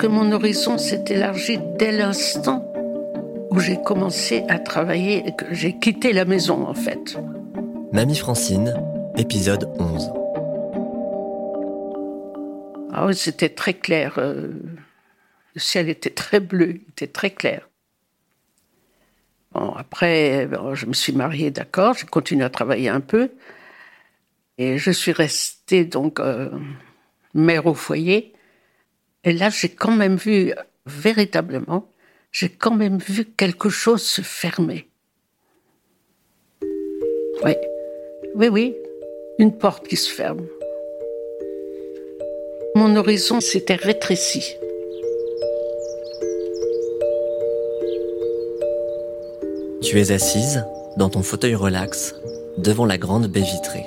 que mon horizon s'est élargi dès l'instant où j'ai commencé à travailler et que j'ai quitté la maison en fait. Mamie Francine, épisode 11. Ah oui, c'était très clair. Euh, le ciel était très bleu, il était très clair. Bon, après, je me suis mariée, d'accord, j'ai continué à travailler un peu. Et je suis restée donc euh, mère au foyer. Et là, j'ai quand même vu, véritablement, j'ai quand même vu quelque chose se fermer. Oui, oui, oui, une porte qui se ferme. Mon horizon s'était rétréci. Tu es assise, dans ton fauteuil relax, devant la grande baie vitrée.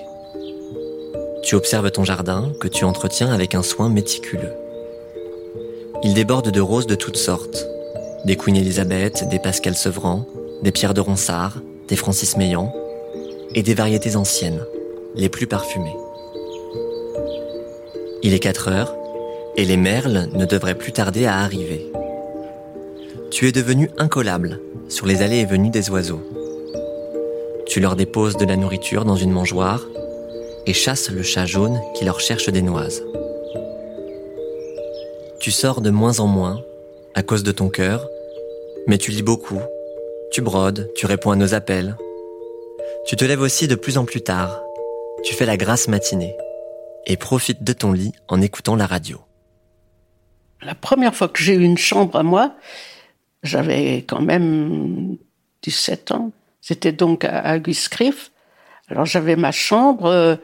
Tu observes ton jardin que tu entretiens avec un soin méticuleux. Il déborde de roses de toutes sortes. Des Queen Elizabeth, des Pascal Sevran, des Pierre de Ronsard, des Francis Meillan, et des variétés anciennes, les plus parfumées. Il est 4 heures, et les merles ne devraient plus tarder à arriver. Tu es devenu incollable sur les allées et venues des oiseaux. Tu leur déposes de la nourriture dans une mangeoire et chasses le chat jaune qui leur cherche des noises. Tu sors de moins en moins à cause de ton cœur, mais tu lis beaucoup, tu brodes, tu réponds à nos appels. Tu te lèves aussi de plus en plus tard, tu fais la grasse matinée et profites de ton lit en écoutant la radio. La première fois que j'ai eu une chambre à moi, j'avais quand même 17 ans. C'était donc à Guiscriff. Alors j'avais ma chambre euh,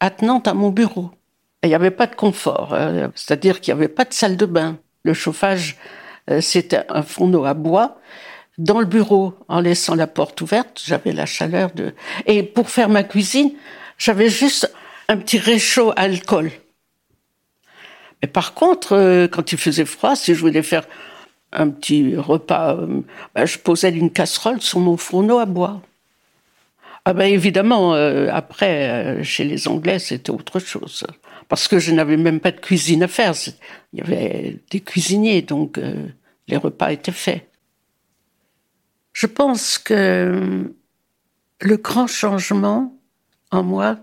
attenante à mon bureau. Il n'y avait pas de confort, hein. c'est-à-dire qu'il n'y avait pas de salle de bain. Le chauffage, euh, c'était un fourneau à bois. Dans le bureau, en laissant la porte ouverte, j'avais la chaleur de... Et pour faire ma cuisine, j'avais juste un petit réchaud à alcool. Mais par contre, euh, quand il faisait froid, si je voulais faire un petit repas, euh, ben, je posais une casserole sur mon fourneau à bois. Ah ben évidemment, après, chez les Anglais, c'était autre chose parce que je n'avais même pas de cuisine à faire. Il y avait des cuisiniers, donc euh, les repas étaient faits. Je pense que le grand changement en moi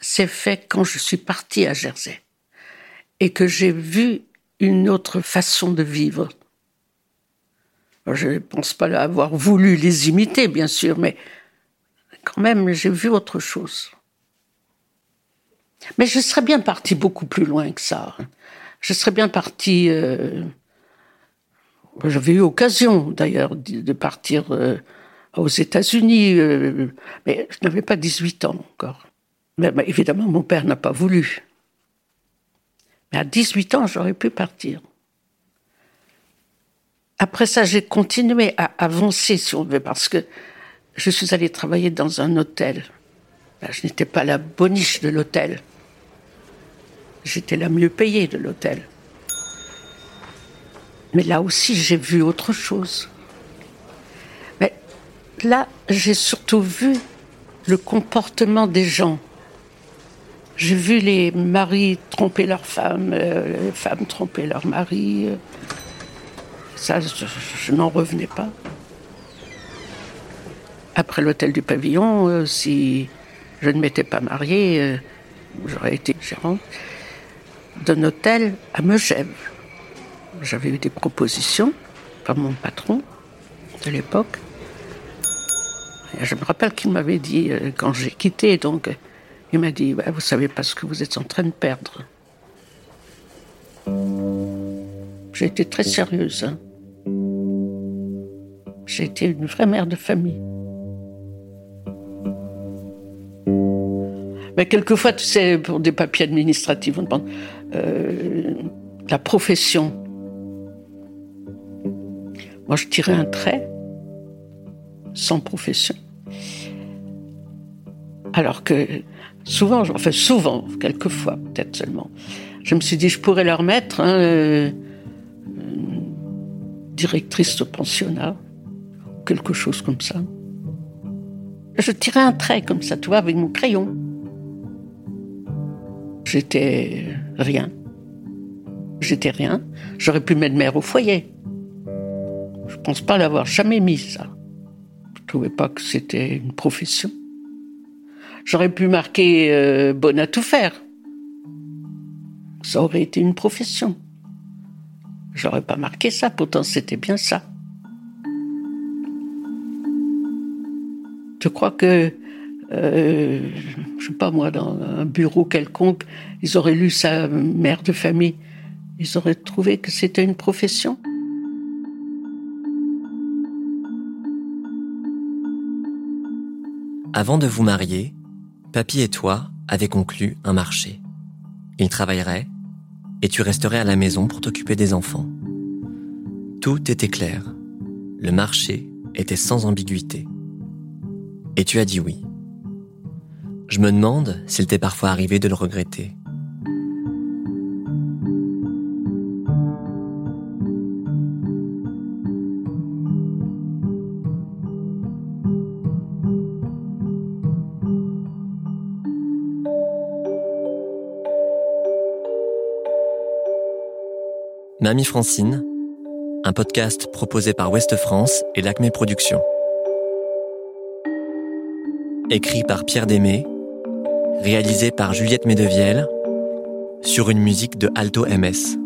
s'est fait quand je suis partie à Jersey et que j'ai vu une autre façon de vivre. Je ne pense pas avoir voulu les imiter, bien sûr, mais même, j'ai vu autre chose. Mais je serais bien parti beaucoup plus loin que ça. Je serais bien parti. Euh, j'avais eu occasion d'ailleurs de partir euh, aux États-Unis, euh, mais je n'avais pas 18 ans encore. Mais, évidemment, mon père n'a pas voulu. Mais à 18 ans, j'aurais pu partir. Après ça, j'ai continué à avancer, si on veut, parce que je suis allée travailler dans un hôtel. je n'étais pas la boniche de l'hôtel. J'étais la mieux payée de l'hôtel. Mais là aussi, j'ai vu autre chose. Mais là, j'ai surtout vu le comportement des gens. J'ai vu les maris tromper leurs femmes, euh, les femmes tromper leurs maris. Ça, je, n'en revenais pas. Après l'hôtel du pavillon, euh, si je ne m'étais pas mariée, euh, j'aurais été gérante d'un hôtel à Megève. J'avais eu des propositions par mon patron de l'époque. Je me rappelle qu'il m'avait dit, euh, quand j'ai quitté, donc, il m'a dit Vous savez pas ce que vous êtes en train de perdre. J'ai été très sérieuse. Hein. J'ai été une vraie mère de famille. Mais quelquefois, tu sais, pour des papiers administratifs, on demande euh, la profession. Moi, je tirais un trait sans profession. Alors que souvent, enfin souvent, quelquefois, peut-être seulement, je me suis dit, je pourrais leur mettre hein, euh, directrice de pensionnat, quelque chose comme ça. Je tirais un trait comme ça, tu vois, avec mon crayon. J'étais rien. j'étais rien. J'aurais pu mettre mère au foyer. Je pense pas l'avoir jamais mis ça. Je trouvais pas que c'était une profession. J'aurais pu marquer euh, bonne à tout faire. Ça aurait été une profession. J'aurais pas marqué ça, pourtant c'était bien ça. Je crois que, euh, je sais pas moi, dans un bureau quelconque, ils auraient lu sa mère de famille. Ils auraient trouvé que c'était une profession. Avant de vous marier, Papy et toi avez conclu un marché. Il travaillerait et tu resterais à la maison pour t'occuper des enfants. Tout était clair. Le marché était sans ambiguïté. Et tu as dit oui. Je me demande s'il t'est parfois arrivé de le regretter. Mamie Francine, un podcast proposé par Ouest France et l'Acme Productions. Écrit par Pierre Démé, réalisé par Juliette Medevielle, sur une musique de Alto MS.